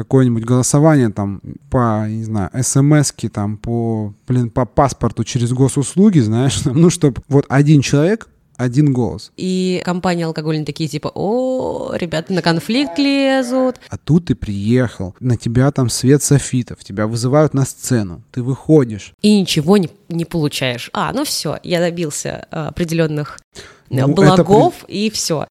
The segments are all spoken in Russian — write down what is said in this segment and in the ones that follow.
какое-нибудь голосование там по, не знаю, смс там по, блин, по паспорту через госуслуги, знаешь, ну, чтобы вот один человек один голос. И компании алкогольные такие типа, о, ребята на конфликт лезут. А тут ты приехал, на тебя там свет софитов, тебя вызывают на сцену, ты выходишь. И ничего не, не получаешь. А, ну все, я добился а, определенных ну, благов это... и все.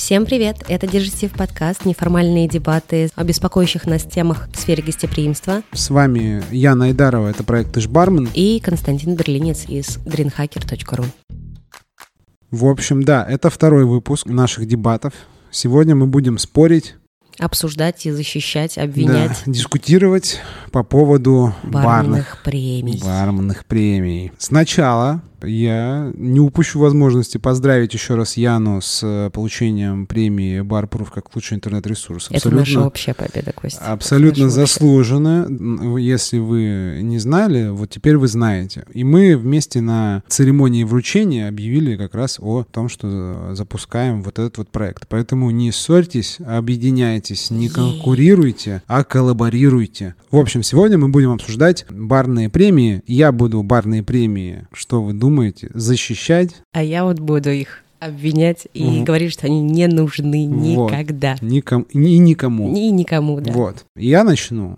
Всем привет! Это Дежитив подкаст, неформальные дебаты о беспокоящих нас темах в сфере гостеприимства. С вами Яна Айдарова, это проект «Ты бармен». И Константин Берлинец из greenhacker.ru. В общем, да, это второй выпуск наших дебатов. Сегодня мы будем спорить обсуждать и защищать, обвинять. Да, дискутировать по поводу барных, барных премий. Барных премий. Сначала я не упущу возможности поздравить еще раз Яну с э, получением премии Barproof как лучший интернет-ресурс. Это наша общая победа, Костя. Абсолютно заслуженно. Если вы не знали, вот теперь вы знаете. И мы вместе на церемонии вручения объявили как раз о том, что запускаем вот этот вот проект. Поэтому не ссорьтесь, объединяйтесь, не конкурируйте, а коллаборируйте. В общем, сегодня мы будем обсуждать барные премии. Я буду барные премии, что вы думаете, защищать. А я вот буду их обвинять и угу. говорить, что они не нужны вот. никогда. Ником, и никому. И никому, да. Вот. Я начну.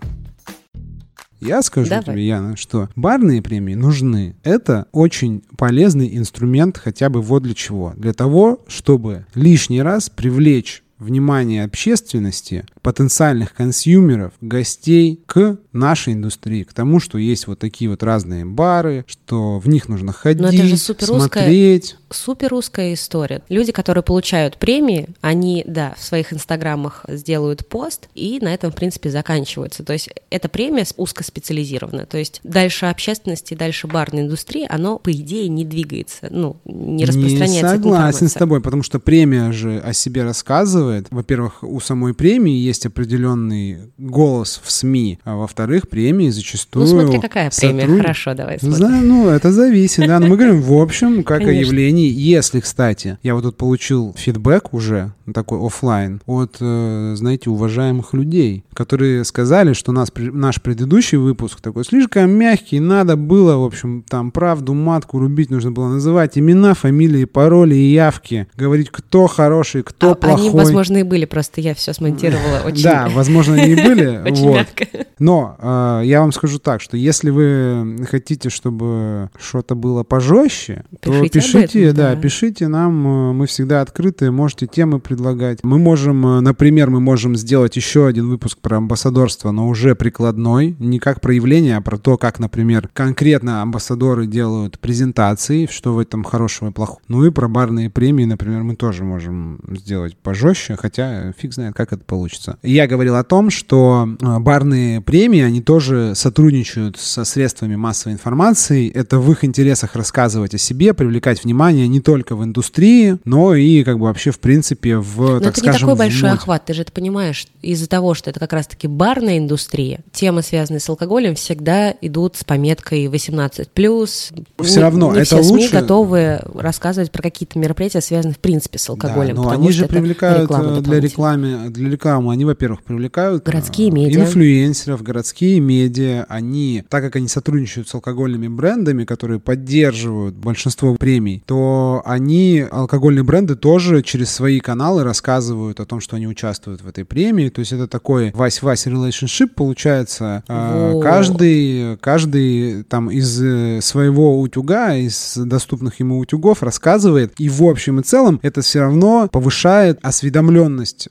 Я скажу Давай. тебе, Яна, что барные премии нужны. Это очень полезный инструмент хотя бы вот для чего. Для того, чтобы лишний раз привлечь внимание общественности, потенциальных консюмеров, гостей к нашей индустрии, к тому, что есть вот такие вот разные бары, что в них нужно ходить, Но это же супер смотреть. Супер русская история. Люди, которые получают премии, они, да, в своих инстаграмах сделают пост, и на этом, в принципе, заканчиваются. То есть эта премия узкоспециализированная. То есть дальше общественности, дальше барной индустрии, оно, по идее, не двигается, ну, не распространяется. Не согласен с тобой, потому что премия же о себе рассказывает. Во-первых, у самой премии есть определенный голос в СМИ, а во-вторых, премии зачастую... Ну смотри, какая премия, сотруд... хорошо, давай смотрим. Знаю, ну, это зависит, да, но мы говорим в общем, как Конечно. о явлении. Если, кстати, я вот тут получил фидбэк уже, такой офлайн от, э, знаете, уважаемых людей, которые сказали, что нас, наш предыдущий выпуск такой слишком мягкий, надо было, в общем, там правду матку рубить, нужно было называть имена, фамилии, пароли и явки, говорить, кто хороший, кто а, плохой. Они, возможно, и были, просто я все смонтировала очень Да, возможно, они и были. Очень мягко. Но э, я вам скажу так, что если вы хотите, чтобы что-то было пожестче, то пишите, да, пишите нам, э, мы всегда открыты, можете темы предлагать. Мы можем, э, например, мы можем сделать еще один выпуск про амбассадорство, но уже прикладной, не как проявление, а про то, как, например, конкретно амбассадоры делают презентации, что в этом хорошего и плохого. Ну и про барные премии, например, мы тоже можем сделать пожестче, хотя фиг знает, как это получится. Я говорил о том, что э, барные премии, они тоже сотрудничают со средствами массовой информации. Это в их интересах рассказывать о себе, привлекать внимание не только в индустрии, но и как бы вообще в принципе в, но так это скажем, не такой большой мод... охват, ты же это понимаешь, из-за того, что это как раз-таки барная индустрия, темы, связанные с алкоголем, всегда идут с пометкой 18+. Все не, равно не это все лучше... СМИ готовы рассказывать про какие-то мероприятия, связанные в принципе с алкоголем. Да, но они же привлекают э, для рекламы, для рекламы, они, во-первых, привлекают городские э, медиа. инфлюенсеров, городские медиа. Они, так как они сотрудничают с алкогольными брендами, которые поддерживают большинство премий, то они, алкогольные бренды, тоже через свои каналы рассказывают о том, что они участвуют в этой премии. То есть это такой вась-вась relationship получается. Во. Каждый, каждый там из э, своего утюга, из доступных ему утюгов рассказывает. И в общем и целом это все равно повышает осведомленность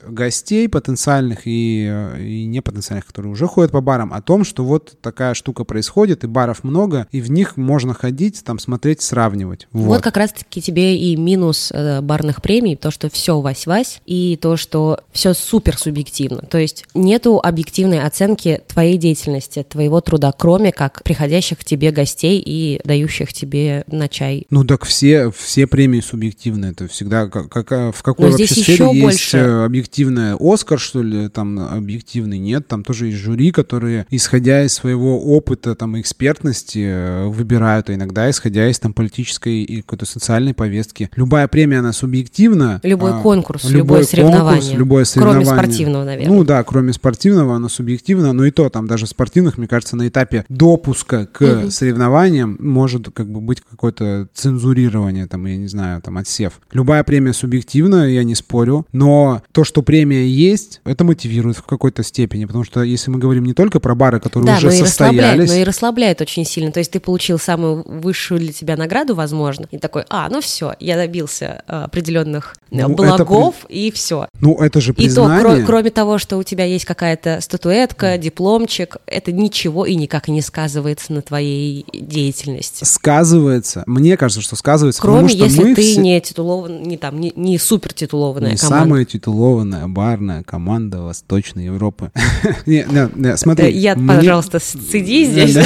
гостей потенциальных и, э, и непотенциальных, которые уже ходят по барам, о том, что вот такая штука происходит, и баров много, и в них можно ходить, там смотреть, сравнивать. Вот, вот как раз-таки тебе и минус э, барных премий, то, что все вась-вась, и то, что все супер субъективно. То есть нету объективной оценки твоей деятельности, твоего труда, кроме как приходящих к тебе гостей и дающих тебе на чай. Ну так все, все премии субъективны, это всегда как, как в какой Но вообще сфере есть есть э, объективная Оскар, что ли, там объективный нет, там тоже есть жюри, которые, исходя из своего опыта, там, экспертности, э, выбирают, а иногда исходя из там политической и какой-то социальной повестки. Любая премия, она субъективна. Любой а, конкурс, любой любое соревнование. Конкурс, любое соревнование. Кроме спортивного, наверное. Ну да, кроме спортивного, оно субъективно, но и то, там даже спортивных, мне кажется, на этапе допуска к угу. соревнованиям может как бы быть какое-то цензурирование, там, я не знаю, там, отсев. Любая премия субъективна, я не спорю, но то, что премия есть, это мотивирует в какой-то степени, потому что если мы говорим не только про бары, которые да, уже но и состоялись... но и расслабляет очень сильно. То есть ты получил самую высшую для тебя награду, возможно, и такой, а, ну все, я добился э, определенных э, ну, благов, это... и все. Ну, это же признание. И то, кро- кроме того, что у тебя есть какая-то статуэтка, дипломчик, это ничего и никак не сказывается на твоей деятельности. Сказывается. Мне кажется, что сказывается, Кроме потому что если мы ты все... не титулован, не там, не, не супер титулованная не команда. Самая титулованная барная команда Восточной Европы. Смотри. Я, пожалуйста, сиди здесь.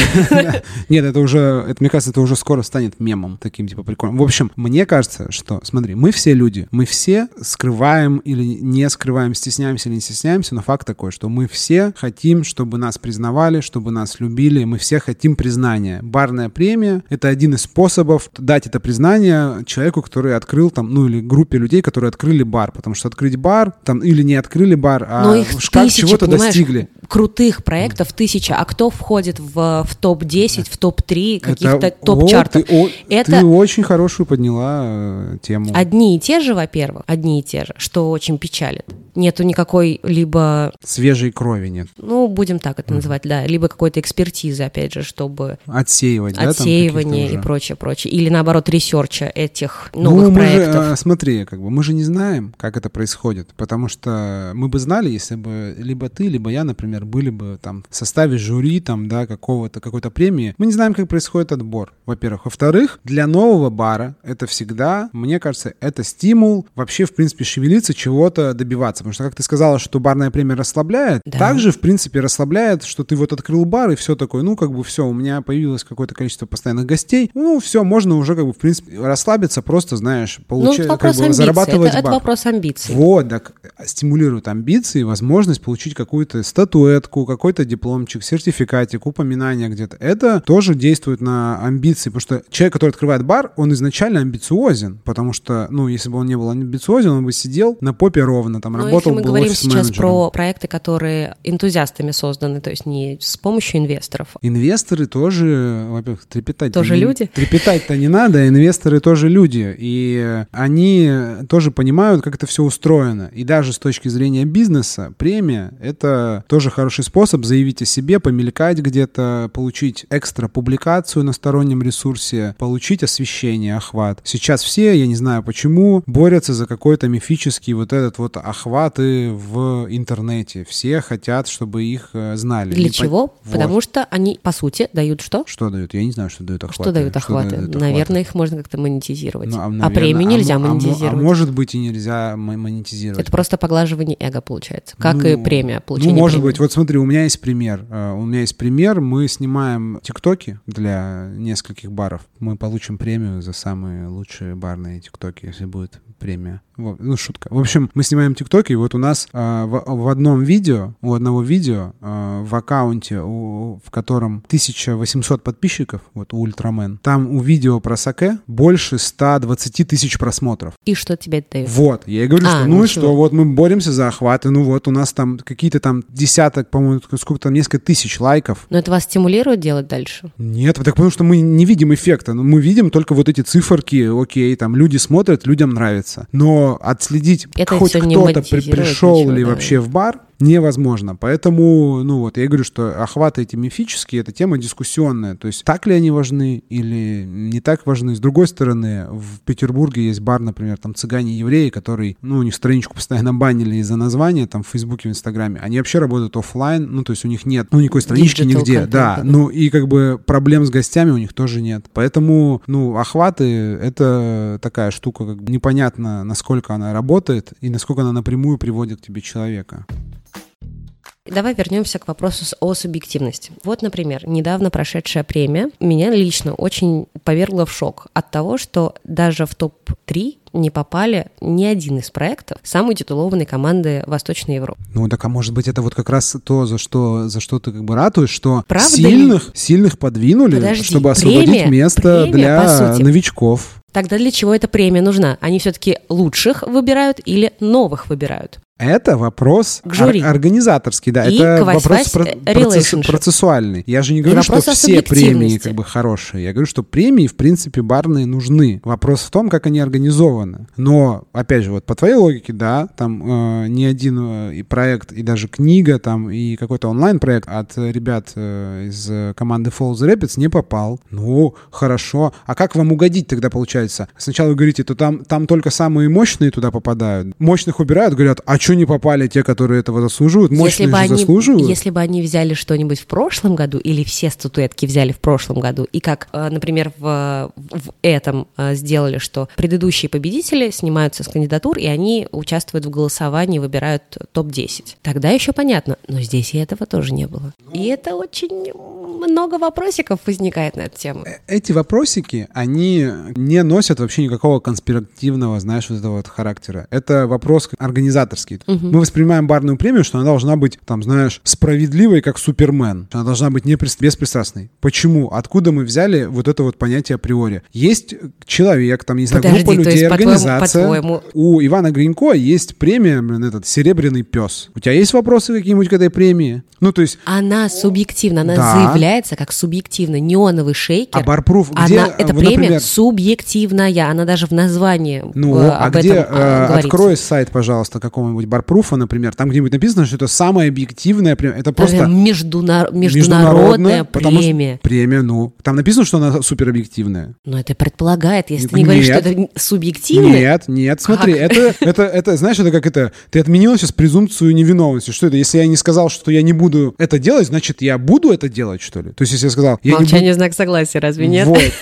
Нет, это уже, это, мне кажется, это уже скоро станет мемом таким, типа, прикольным. В общем, мне кажется, что, смотри, мы все люди, мы все скрываем или не скрываем, стесняемся или не стесняемся, но факт такой, что мы все хотим, чтобы нас признавали, чтобы нас любили, мы все хотим признания. Барная премия — это один из способов дать это признание человеку, который открыл там, ну или группе людей, которые открыли бар, потому что открыть бар, там, или не открыли бар, а но их как чего-то достигли. Крутых проектов тысяча, а кто входит в, в топ-10, в топ-3 каких-то топ-чартов? Ты, это... ты очень хорошую подняла э, тему. Одни и те же, во-первых, одни и те же, что очень печалит нету никакой либо... Свежей крови нет. Ну, будем так это называть, да. Либо какой-то экспертизы, опять же, чтобы... Отсеивать, Отсеивание да? и прочее, прочее. Или, наоборот, ресерча этих новых ну, мы проектов. Же, смотри, как бы мы же не знаем, как это происходит, потому что мы бы знали, если бы либо ты, либо я, например, были бы там в составе жюри, там, да, какого-то, какой-то премии. Мы не знаем, как происходит отбор, во-первых. Во-вторых, для нового бара это всегда, мне кажется, это стимул вообще, в принципе, шевелиться, чего-то добиваться. Потому что, как ты сказала, что барная премия расслабляет, да. также, в принципе, расслабляет, что ты вот открыл бар и все такое, ну, как бы все, у меня появилось какое-то количество постоянных гостей, ну, все, можно уже, как бы, в принципе, расслабиться, просто, знаешь, получать, ну, как бы, зарабатывать это, это вопрос амбиций. Вот, так, стимулирует амбиции, возможность получить какую-то статуэтку, какой-то дипломчик, сертификатик, упоминание где-то. Это тоже действует на амбиции, потому что человек, который открывает бар, он изначально амбициозен, потому что, ну, если бы он не был амбициозен, он бы сидел на попе ровно, там, работал если мы говорим сейчас про проекты, которые энтузиастами созданы, то есть не с помощью инвесторов. Инвесторы тоже, во-первых, трепетать. Тоже не, люди? Трепетать-то не надо, инвесторы тоже люди. И они тоже понимают, как это все устроено. И даже с точки зрения бизнеса, премия — это тоже хороший способ заявить о себе, помелькать где-то, получить экстра публикацию на стороннем ресурсе, получить освещение, охват. Сейчас все, я не знаю почему, борются за какой-то мифический вот этот вот охват охваты в интернете. Все хотят, чтобы их э, знали. Для чего? Вот. Потому что они, по сути, дают что? Что дают? Я не знаю, что дают охваты. Что дают охваты? Что дают наверное, охваты? их можно как-то монетизировать. Ну, а, наверное, а премию нельзя а, монетизировать. А, а может быть и нельзя монетизировать. Это просто поглаживание эго получается, как ну, и премия. Получение ну, может премии. быть. Вот смотри, у меня есть пример. Э, у меня есть пример. Мы снимаем тиктоки для нескольких баров. Мы получим премию за самые лучшие барные тиктоки, если будет премия. Вот, ну, шутка. В общем, мы снимаем тиктоки, и вот у нас э, в, в одном видео, у одного видео э, в аккаунте, у, в котором 1800 подписчиков, вот у Ультрамен, там у видео про саке больше 120 тысяч просмотров. И что тебе это дает? Вот, я и говорю, а, что ну, ну и что, вот мы боремся за охваты, ну вот у нас там какие-то там десяток, по-моему, сколько там, несколько тысяч лайков. Но это вас стимулирует делать дальше? Нет, так потому что мы не видим эффекта, мы видим только вот эти циферки, окей, там люди смотрят, людям нравится. Но отследить Это хоть кто-то при, пришел ли да. вообще в бар, невозможно. Поэтому, ну вот, я говорю, что охваты эти мифические, это тема дискуссионная. То есть, так ли они важны или не так важны. С другой стороны, в Петербурге есть бар, например, там цыгане-евреи, который, ну, у них страничку постоянно банили из-за названия, там, в Фейсбуке, в Инстаграме. Они вообще работают офлайн, ну, то есть у них нет, ну, никакой странички Digital нигде. Content, да, ну, и как бы проблем с гостями у них тоже нет. Поэтому, ну, охваты — это такая штука, как бы непонятно, насколько она работает и насколько она напрямую приводит к тебе человека. Давай вернемся к вопросу о субъективности. Вот, например, недавно прошедшая премия меня лично очень повергла в шок от того, что даже в топ-3 не попали ни один из проектов самой титулованной команды Восточной Европы. Ну так а может быть это вот как раз то, за что, за что ты как бы ратуешь, что Правда сильных, ли? сильных подвинули, Подожди, чтобы освободить премия, место премия, для новичков. Тогда для чего эта премия нужна? Они все-таки лучших выбирают или новых выбирают? Это вопрос к жюри. Ор- организаторский, да. И это вопрос про- процесс- процессуальный. Я же не говорю, что все премии как бы хорошие. Я говорю, что премии, в принципе, барные нужны. Вопрос в том, как они организованы. Но, опять же, вот по твоей логике, да, там э, не один э, проект, и даже книга, там, и какой-то онлайн-проект от ребят э, из команды Falls Rapids не попал. Ну, хорошо. А как вам угодить тогда получается? Сначала вы говорите, то там, там только самые мощные туда попадают. Мощных убирают, говорят, а что не попали те, которые этого заслуживают? Мощные если бы они, заслуживают. Если бы они взяли что-нибудь в прошлом году, или все статуэтки взяли в прошлом году, и как, э, например, в, в этом э, сделали, что предыдущие победители снимаются с кандидатур, и они участвуют в голосовании, выбирают топ-10. Тогда еще понятно, но здесь и этого тоже не было. И это очень много вопросиков возникает на эту тему. Э, эти вопросики, они не носят вообще никакого конспиративного, знаешь, вот этого вот характера. Это вопрос организаторский звучит. Угу. Мы воспринимаем барную премию, что она должна быть, там, знаешь, справедливой, как Супермен. Она должна быть не беспристрастной. Почему? Откуда мы взяли вот это вот понятие априори? Есть человек, там, не знаю, Подожди, группа людей, есть, организация. По-твоему, У Ивана Гринько есть премия, блин, этот «Серебряный пес». У тебя есть вопросы какие-нибудь к этой премии? Ну, то есть... Она субъективна, она да. заявляется как субъективно. Неоновый шейкер. А барпруф где? Она, эта вот, премия например... субъективная, она даже в названии Ну, э, а где? Этом, э, открой сайт, пожалуйста, какого-нибудь барпруфа, например, там где-нибудь написано, что это самая объективная премия. Это просто... Междунар... Международная, премия. Премия, ну. Там написано, что она суперобъективная. Но это предполагает, если ты не говоришь, что это субъективно. Нет, нет, смотри, это, это, это, знаешь, это как это, ты отменила сейчас презумпцию невиновности. Что это? Если я не сказал, что я не буду это делать, значит, я буду это делать, что ли? То есть, если я сказал... Я Молчание не буду... знак согласия, разве нет? Вот.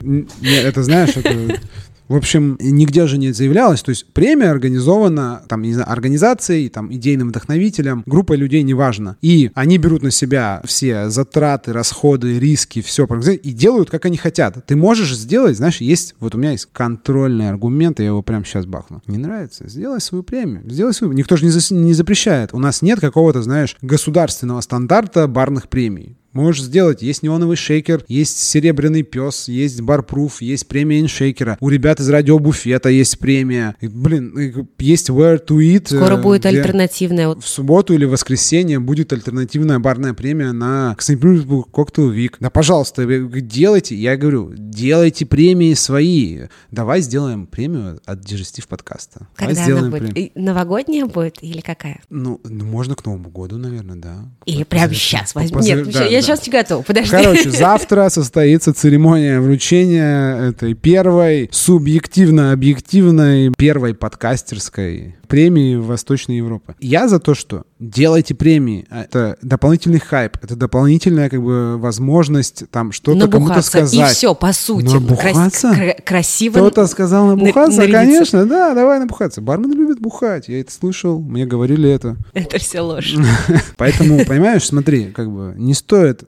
Нет, это знаешь, это в общем, нигде же не заявлялось. То есть премия организована там, не знаю, организацией, там, идейным вдохновителем, группой людей, неважно. И они берут на себя все затраты, расходы, риски, все и делают, как они хотят. Ты можешь сделать, знаешь, есть, вот у меня есть контрольный аргумент, я его прямо сейчас бахну. Не нравится? Сделай свою премию. Сделай свою. Никто же не, за, не запрещает. У нас нет какого-то, знаешь, государственного стандарта барных премий. Можешь сделать. Есть неоновый шейкер, есть серебряный пес, есть барпруф, есть премия иншейкера. У ребят из радиобуфета есть премия. И, блин, есть where to eat. Скоро э, будет альтернативная. В субботу или воскресенье будет альтернативная барная премия на Санкт-Петербург Cocktail Week. Да, пожалуйста, делайте. Я говорю, делайте премии свои. Давай сделаем премию от Дежестив подкаста. Когда Давай сделаем она будет? Премию. Новогодняя будет или какая? Ну, можно к Новому году, наверное, да. Или прямо сейчас возьми. Нет, да, я сейчас не готов, подожди. Короче, завтра состоится церемония вручения этой первой субъективно-объективной первой подкастерской премии Восточной Европы. Я за то, что делайте премии. Это дополнительный хайп, это дополнительная как бы возможность там что-то кому-то сказать. И все, по сути. Набухаться? Крас- красиво. Кто-то сказал набухаться? На- Конечно, да, давай набухаться. Бармены любят бухать, я это слышал, мне говорили это. Это все ложь. Поэтому, понимаешь, смотри, как бы не стоит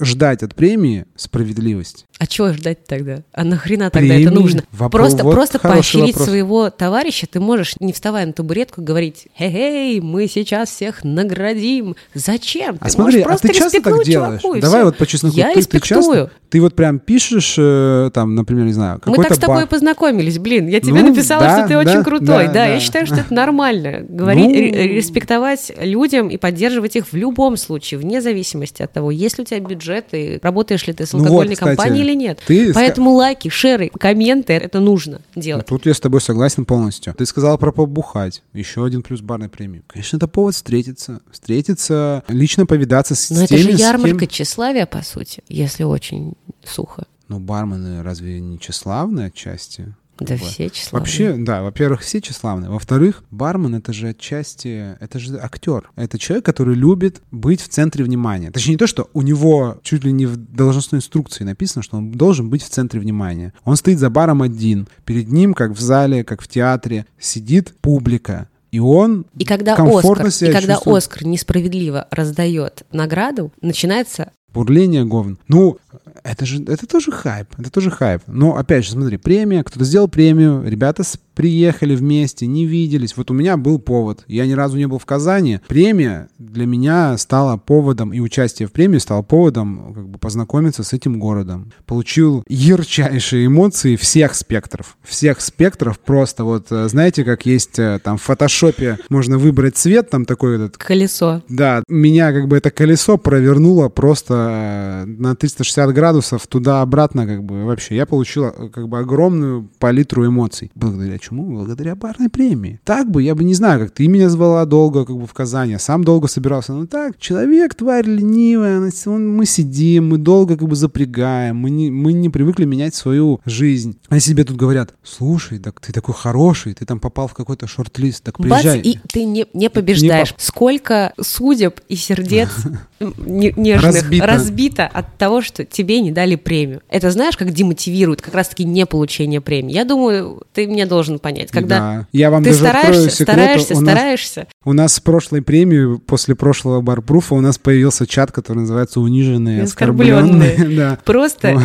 ждать от премии справедливость. А чего ждать тогда? А нахрена тогда Премии? это нужно? Вопрос, просто вот просто поощрить вопрос. своего товарища ты можешь, не вставая на табуретку, говорить «Хей-хей, мы сейчас всех наградим». Зачем? А ты смотри, а ты часто так делаешь? Чуваку, Давай все. вот по чесноку. Я ты, ты, часто, ты вот прям пишешь, э, там, например, не знаю, Мы так с тобой бар. познакомились, блин. Я тебе ну, написала, да, что ты да, очень крутой. Да, да, да, я считаю, что это нормально. Говорить, ну... респектовать людям и поддерживать их в любом случае, вне зависимости от того, есть ли у тебя бюджет и работаешь ли ты с алкогольной ну вот, компанией или нет. Ты Поэтому лайки, шеры, комменты, это нужно делать. Тут я с тобой согласен полностью. Ты сказала про побухать. Еще один плюс барной премии. Конечно, это повод встретиться. Встретиться, лично повидаться с Но теми... это же ярмарка кем... тщеславия, по сути, если очень сухо. Ну, бармены разве не тщеславные отчасти? Да вот. все тщеславные. Вообще, да, во-первых, все тщеславные. Во-вторых, бармен — это же отчасти, это же актер. Это человек, который любит быть в центре внимания. Точнее, не то, что у него чуть ли не в должностной инструкции написано, что он должен быть в центре внимания. Он стоит за баром один. Перед ним, как в зале, как в театре, сидит публика И он и когда комфортно Оскар, себя И когда чувствует. Оскар несправедливо раздает награду, начинается Бурление говн. Ну, это же, это тоже хайп, это тоже хайп. Но, опять же, смотри, премия, кто-то сделал премию, ребята с- приехали вместе, не виделись. Вот у меня был повод, я ни разу не был в Казани. Премия для меня стала поводом, и участие в премии стало поводом как бы познакомиться с этим городом. Получил ярчайшие эмоции всех спектров. Всех спектров просто вот, э, знаете, как есть э, там в фотошопе, можно выбрать цвет, там такой этот колесо. да, меня как бы это колесо провернуло просто э, на 360 градусов туда-обратно как бы вообще. Я получил как бы огромную палитру эмоций. Благодаря чему? Благодаря барной премии. Так бы, я бы не знаю, как ты меня звала долго как бы в Казани, а сам долго собирался. Ну так, человек, тварь ленивая, она он- мы сидим, мы долго как бы запрягаем, мы не, мы не привыкли менять свою жизнь. А себе тут говорят, слушай, так ты такой хороший, ты там попал в какой-то шорт-лист, так Бац, приезжай. и ты не, не побеждаешь. Сколько судеб и сердец не- нежных Разбито. разбито. от того, что тебе не дали премию. Это знаешь, как демотивирует как раз-таки не получение премии. Я думаю, ты мне должен понять. Когда Да. Я вам ты даже стараешься, секрет, стараешься, у нас- стараешься, У нас с прошлой премии, после прошлого барпруфа, у нас появился чат, который называется «Униженные, Оскорбленные. оскорбленные». Да. Просто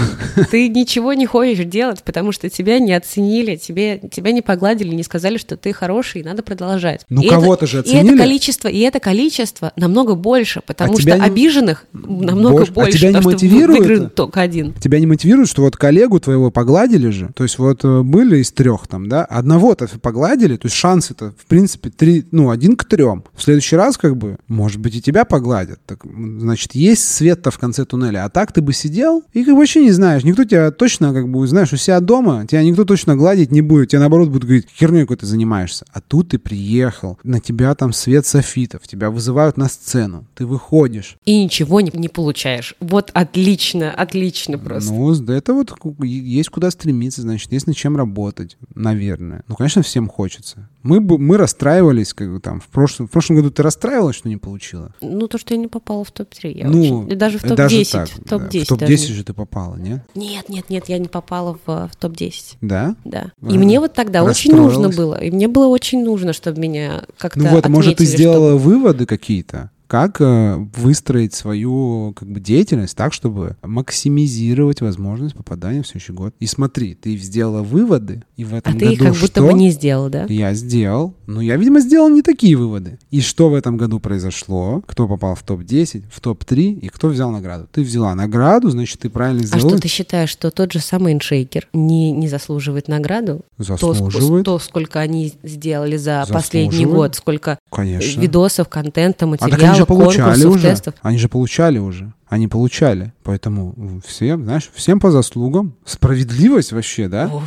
ты ничего не хочешь делать, потому что тебя не оценили, тебе, тебя не погладили, не сказали, что ты хороший, и надо продолжать. Ну, И кого-то же И оценили. это количество, и это количество намного больше, потому А что не- обиженных намного Больше. А больше, тебя не мотивирует только один. Тебя не мотивирует, что вот коллегу твоего погладили же? То есть вот э, были из трех там, да? Одного-то погладили, то есть шансы-то, в принципе, три, ну, один к трем. В следующий раз, как бы, может быть, и тебя погладят. Так, значит, есть свет-то в конце туннеля. А так ты бы сидел и как бы вообще не знаешь. Никто тебя точно, как бы, знаешь, у себя дома, тебя никто точно гладить не будет. Тебя, наоборот, будут говорить, херней какой ты занимаешься. А тут ты приехал, на тебя там свет софитов, тебя вызывают на сцену, ты выходишь. И ничего не, не получаешь. Вот отлично, отлично просто. Ну, с- это вот есть куда стремиться, значит, есть над чем работать, наверное. Ну, конечно, всем хочется. Мы, мы расстраивались, как бы там, в прошлом, в прошлом году ты расстраивалась, что не получила? Ну, то, что я не попала в топ-3. Я ну, очень- даже в даже топ-10. так, да. топ-10 В топ-10 даже. же ты попала, нет? Нет, нет, нет, я не попала в, в топ-10. Да? Да. А, И мне вот тогда очень нужно было. И мне было очень нужно, чтобы меня как-то Ну вот, может, ты отметили, сделала выводы какие-то? Как э, выстроить свою как бы, деятельность так, чтобы максимизировать возможность попадания в следующий год? И смотри, ты сделала выводы, и в этом А ты году их как будто что? бы не сделал, да? Я сделал. Но я, видимо, сделал не такие выводы. И что в этом году произошло? Кто попал в топ-10, в топ-3 и кто взял награду? Ты взяла награду, значит, ты правильно А сделала. что ты считаешь, что тот же самый иншейкер не, не заслуживает награду? То, Заслуживает. то, сколько они сделали за последний год, сколько Конечно. видосов, контента, а так они же получали уже. тестов. Они же получали уже. Они получали. Поэтому всем, знаешь, всем по заслугам. Справедливость вообще, да? Ух,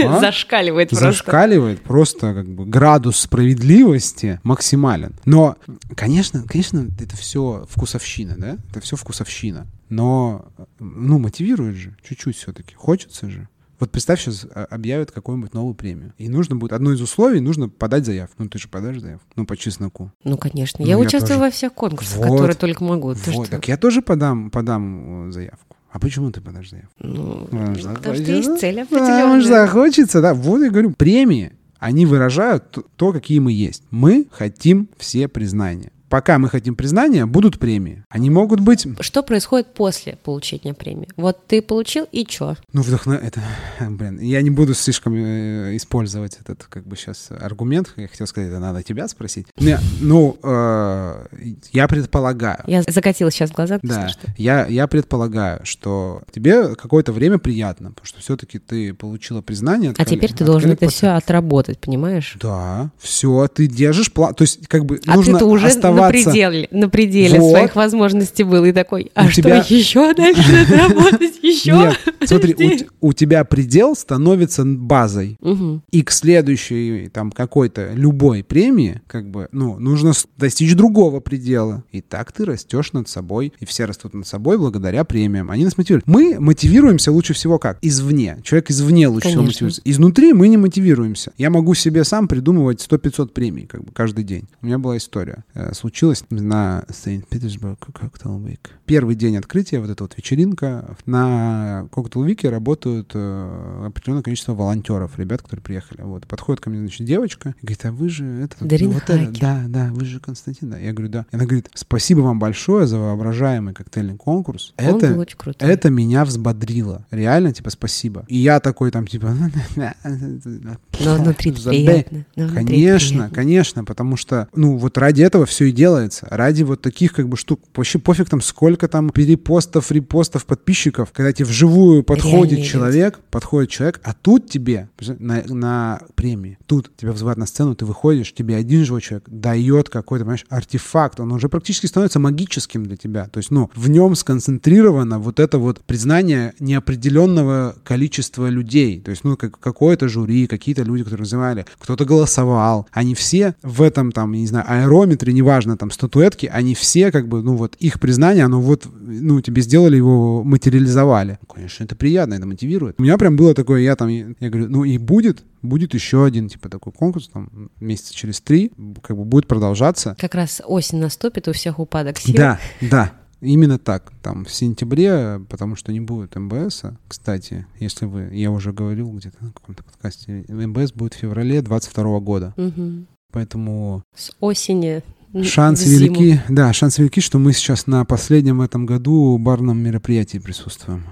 А? зашкаливает просто. Зашкаливает просто как бы градус справедливости максимален. Но, конечно, конечно, это все вкусовщина, да? Это все вкусовщина. Но, ну, мотивирует же чуть-чуть все-таки. Хочется же. Вот представь, сейчас а, объявят какую-нибудь новую премию. И нужно будет, одно из условий, нужно подать заявку. Ну, ты же подашь заявку. Ну, по чесноку. Ну, конечно. Ну, я я участвую тоже. во всех конкурсах, Вот. которые только могу. Ты вот, что? так я тоже подам, подам э, заявку. А почему ты подашь заявку? Ну, Вам же потому что захочется. есть цель же определенная. захочется, да. Вот я говорю, премии, они выражают то, какие мы есть. Мы хотим все признания. Пока мы хотим признания, будут премии. Они могут быть, Что происходит после получения премии? Вот ты получил, и чё? ну, вдохно... Это, блин, я не буду слишком э, использовать этот, как бы сейчас, аргумент. Я хотел сказать, это надо тебя спросить. Не, ну, э, я предполагаю, Я закатила сейчас глаза. Да, что- я, я предполагаю, что тебе какое-то время приятно, потому что все-таки ты получила признание. от А теперь ты должен это все отработать, понимаешь? Да, все, ты держишь план. То есть, как бы А нужно ты-то уже оставаться. На пределе, на пределе Вот. своих возможностей был и такой, а У что, тебя- еще дальше надо работать? Еще? Нет, смотри, у, у тебя предел становится базой. Мгм. И к следующей там какой-то любой премии, как бы, ну, нужно достичь другого предела. И так ты растешь над собой, и все растут над собой благодаря премиям. Они нас мотивируют. Мы мотивируемся лучше всего как? Извне. Человек извне лучше всего Конечно. мотивируется. Изнутри мы не мотивируемся. Я могу себе сам придумывать 100-500 премий, как бы, каждый день. У меня была история э, с случилось на Saint-Petersburg Cocktail Week. Первый день открытия, вот эта вот вечеринка, на Cocktail Week работают э, определенное количество волонтеров, ребят, которые приехали. Вот, подходит ко мне, значит, девочка и говорит, а вы же это... Дарина вот это, да, да, вы же Константин. Да. Я говорю, да. И она говорит, спасибо вам большое за воображаемый коктейльный конкурс. Он это, был очень крутой. это меня взбодрило. Реально, типа, спасибо. И я такой там, типа... Но внутри приятно. Конечно, конечно, потому что, ну, вот ради этого все делается. Ради вот таких, как бы, штук. Вообще пофиг там, сколько там перепостов, репостов, подписчиков, когда тебе вживую подходит Реальные человек, подходит человек, а тут тебе на, на премии, тут тебя вызывают на сцену, ты выходишь, тебе один живой человек дает какой-то, понимаешь, артефакт, он уже практически становится магическим для тебя. То есть, ну, в нем сконцентрировано вот это вот признание неопределенного количества людей. То есть, ну, как, какое-то жюри, какие-то люди, которые называли, кто-то голосовал. Они все в этом, там, не знаю, аэрометре, неважно, там, статуэтки, они все, как бы, ну, вот их признание, оно вот, ну, тебе сделали его, материализовали. Конечно, это приятно, это мотивирует. У меня прям было такое, я там, я говорю, ну, и будет, будет еще один, типа, такой конкурс, там, месяца через три, как бы будет продолжаться. Как раз осень наступит, у всех упадок сил. Да, да. Именно так. Там в сентябре, потому что не будет МБС. Кстати, если вы, я уже говорил где-то на каком-то подкасте, МБС будет в феврале 22 года. Мгм. Поэтому С осени шансы зиму. велики, да, шансы велики, что мы сейчас на последнем в этом году барном мероприятии присутствуем.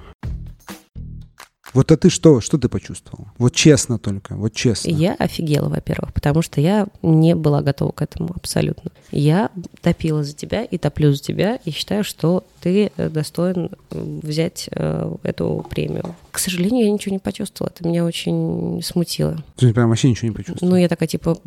Вот а ты что, что ты почувствовал? Вот честно только, вот честно. Я офигела, во-первых, потому что я не была готова к этому абсолютно. Я топила за тебя и топлю за тебя, и считаю, что ты э, достоин э, взять э, эту премию. К сожалению, я ничего не почувствовала, это меня очень смутило. Ты прям вообще ничего не почувствовал? Ну, я такая, типа,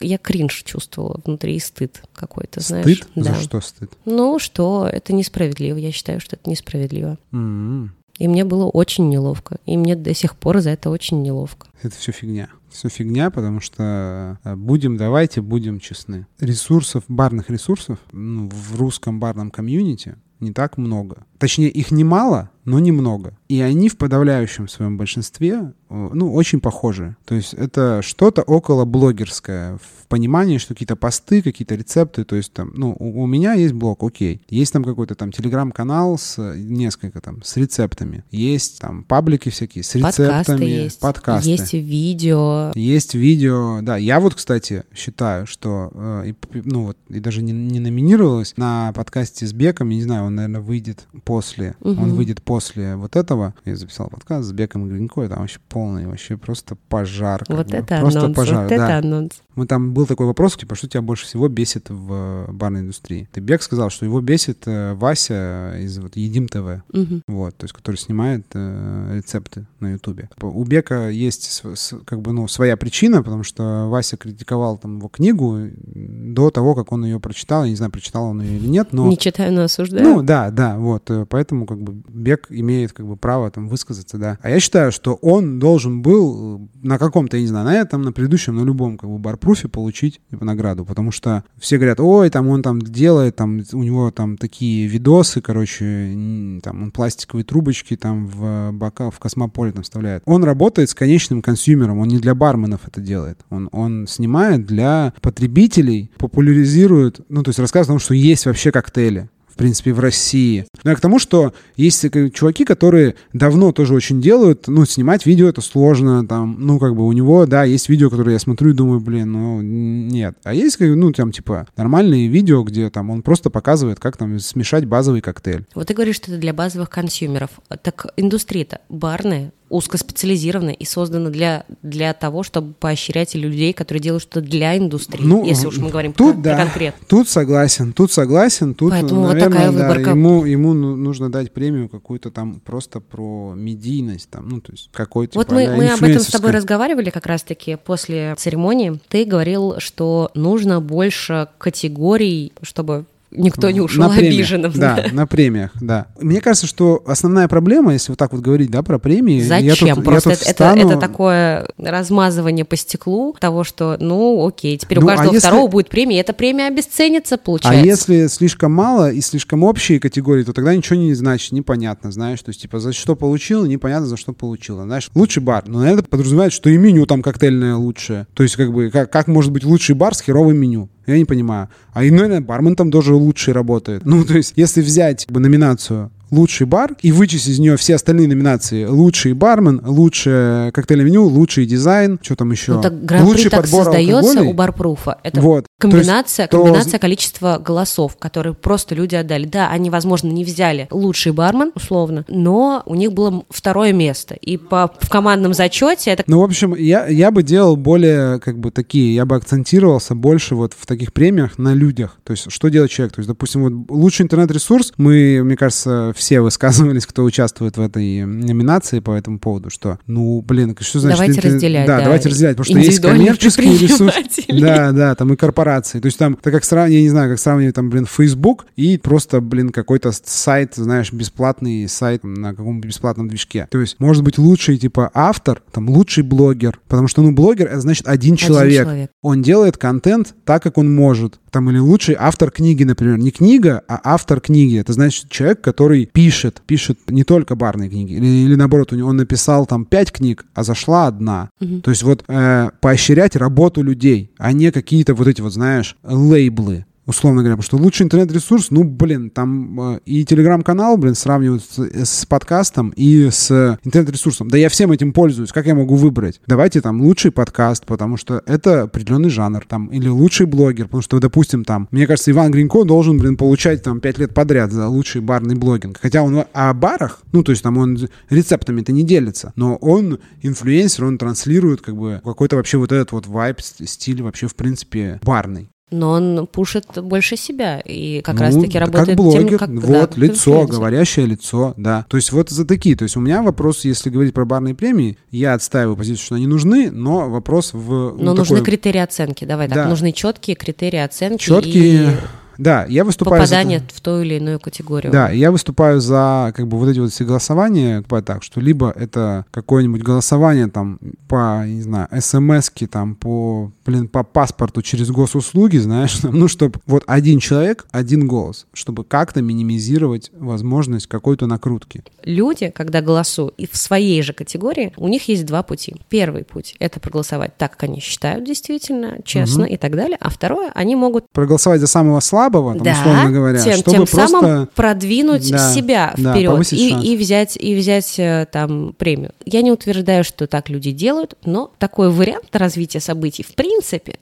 я кринж чувствовала внутри и стыд какой-то, знаешь. Стыд? Да. За что стыд? Ну, что это несправедливо. Я считаю, что это несправедливо. М-м. И мне было очень неловко. И мне до сих пор за это очень неловко. Это все фигня. Все фигня, потому что э, будем, давайте будем честны. Ресурсов, барных ресурсов ну, в русском барном комьюнити не так много. Точнее, их немало, но немного. И они в подавляющем своем большинстве, э, ну, очень похожи. То есть это что-то около блогерское в понимании, что какие-то посты, какие-то рецепты. То есть там, ну, у, у меня есть блог, окей. Есть там какой-то там телеграм-канал с э, несколько там, с рецептами. Есть там паблики всякие с рецептами. Подкасты есть. Подкасты. Есть видео. Есть видео, да. Я вот, кстати, считаю, что э, и, ну вот и даже не, не номинировалась на подкасте с Беком. Я не знаю, он, наверное, выйдет после. Мгм. Он выйдет после вот этого. Я записал подкаст с Беком и Гринько. Там вообще полный, вообще просто пожар. Вот бы. это просто анонс, пожар, вот да. это анонс. Мы там был такой вопрос, типа, что тебя больше всего бесит в э, барной индустрии? Ты Бек сказал, что его бесит э, Вася из вот Едим ТВ. Мгм. Вот, то есть, который снимает э, рецепты на Ютубе. У Бека есть с- с- как бы, ну, своя причина, потому что Вася критиковал там его книгу до того, как он ее прочитал. Я не знаю, прочитал он ее или нет, но... Не читаю, но осуждаю. Ну, да, да, вот, э, поэтому как бы Бек имеет как бы право там высказаться, да. А я считаю, что он должен был э, на каком-то, я не знаю, на этом, на предыдущем, на любом как бы барпруфе получить типа, награду, потому что все говорят, ой, там он там делает, там у него там такие видосы, короче, там он пластиковые трубочки там в бока, в космополе там вставляет. Он работает с конечным консюмером, он не для барменов это делает. Он, он снимает для потребителей, популяризирует, ну, то есть рассказывает о том, что есть вообще коктейли в принципе, в России. Но я к тому, что есть чуваки, которые давно тоже очень делают, ну, снимать видео это сложно, там, ну, как бы у него, да, есть видео, которые я смотрю и думаю, блин, ну, нет. А есть, ну, там, типа, нормальные видео, где там он просто показывает, как там смешать базовый коктейль. Вот ты говоришь, что это для базовых консюмеров. Так индустрия-то барная, узкоспециализированная и создана для, для того, чтобы поощрять людей, которые делают что-то для индустрии, Ну, если уж мы говорим тут, про, да. про конкретно. Тут согласен, тут согласен, тут, Поэтому вот наверное, такая да, выборка. ему, ему ну- нужно дать премию какую-то там просто про медийность, там, ну, то есть какой-то Вот мы, мы об этом с тобой разговаривали как раз-таки после церемонии. Ты говорил, что нужно больше категорий, чтобы никто не ушел на премиях, обиженным. Да, на премиях, да. Мне кажется, что основная проблема, если вот так вот говорить, да, про премии... я тут- Зачем? я Просто тут это, встану- это такое размазывание по стеклу того, что, ну, окей, теперь Ну, у а каждого если- второго будет премия, и эта премия обесценится, А получается. если слишком мало и слишком общие категории, то тогда ничего не значит, непонятно, знаешь. То есть, типа, за что получил, непонятно, за что получила. Знаешь, лучший бар. Но, наверное, это подразумевает, что и меню там коктейльное лучшее. То есть, как бы, как, как может быть лучший бар с херовым меню? Я не понимаю. А и, наверное, бармен там тоже лучший работает. Ну, то есть, если взять как бы, номинацию лучший бар и вычесть из нее все остальные номинации. Лучший бармен, лучшее коктейльное меню, лучший дизайн, что там еще? Ну, так лучший так подбор создается алкоголей. у барпруфа. Это вот. комбинация, то есть, комбинация то... количества голосов, которые просто люди отдали. Да, они, возможно, не взяли лучший бармен, условно, но у них было второе место. И по, в командном зачете это... Ну, в общем, я, я бы делал более, как бы, такие, я бы акцентировался больше вот в таких премиях на людях. То есть, что делает человек? То есть, допустим, вот лучший интернет-ресурс, мы, мне кажется, все высказывались, кто участвует в этой номинации по этому поводу, что, ну, блин, что значит... Давайте это... разделять, да, да. давайте разделять, потому что есть коммерческие ресурсы. Да, да, там и корпорации. То есть там, это как сравнивать, я не знаю, как сравнивать там, блин, Facebook и просто, блин, какой-то сайт, знаешь, бесплатный сайт на каком-то бесплатном движке. То есть может быть лучший, типа, автор, там, лучший блогер, потому что, ну, блогер, это значит один, один человек. человек. Он делает контент так, как он может. Там, или лучший автор книги, например. Не книга, а автор книги. Это значит человек, который пишет, пишет не только барные книги, или, или наоборот, у него он написал там пять книг, а зашла одна. Угу. То есть вот э, поощрять работу людей, а не какие-то вот эти вот, знаешь, лейблы условно говоря, потому что лучший интернет-ресурс, ну, блин, там э, и телеграм-канал, блин, сравнивают с, с подкастом и с интернет-ресурсом. Да я всем этим пользуюсь, как я могу выбрать? Давайте там лучший подкаст, потому что это определенный жанр, там, или лучший блогер, потому что, допустим, там, мне кажется, Иван Гринько должен, блин, получать там пять лет подряд за лучший барный блогинг. Хотя он о барах, ну, то есть там он рецептами-то не делится, но он инфлюенсер, он транслирует как бы какой-то вообще вот этот вот вайб, стиль вообще, в принципе, барный но он пушит больше себя и как ну, раз-таки работает как блогер, тем, как, вот, да, лицо, говорящее лицо, да. То есть вот за такие, то есть у меня вопрос, если говорить про барные премии, я отстаиваю позицию, что они нужны, но вопрос в... Ну, но ну, нужны такой... критерии оценки, давай так, нужны четкие критерии оценки. Четкие... И да, я выступаю попадание за... в ту или иную категорию. Да, я выступаю за как бы вот эти вот все голосования, так, что либо это какое-нибудь голосование там по, не знаю, смс-ки там по, блин, по паспорту через госуслуги, знаешь, ну, чтобы вот один человек, один голос, чтобы как-то минимизировать возможность какой-то накрутки. Люди, когда голосуют и в своей же категории, у них есть два пути. Первый путь — это проголосовать так, как они считают действительно, честно угу. и так далее, а второе — они могут... Проголосовать за самого слабого там, да, условно говоря, тем, чтобы тем просто... самым продвинуть да, себя вперед да, и, и взять, и взять э, там премию. Я не утверждаю, что так люди делают, но такой вариант развития событий, в принципе,